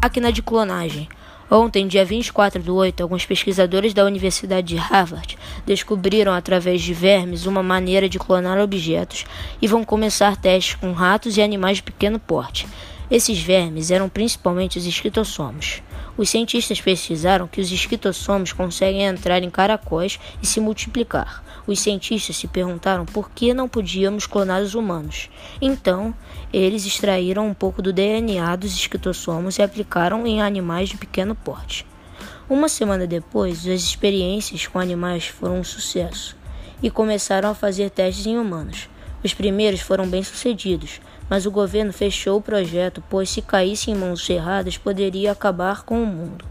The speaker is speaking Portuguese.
Máquina de clonagem. Ontem, dia 24 do 8, alguns pesquisadores da Universidade de Harvard descobriram através de vermes uma maneira de clonar objetos e vão começar testes com ratos e animais de pequeno porte. Esses vermes eram principalmente os esquitossomos. Os cientistas pesquisaram que os esquitossomos conseguem entrar em caracóis e se multiplicar. Os cientistas se perguntaram por que não podíamos clonar os humanos. Então, eles extraíram um pouco do DNA dos esquitossomos e aplicaram em animais de pequeno porte. Uma semana depois, as experiências com animais foram um sucesso e começaram a fazer testes em humanos. Os primeiros foram bem sucedidos, mas o governo fechou o projeto, pois se caísse em mãos erradas poderia acabar com o mundo.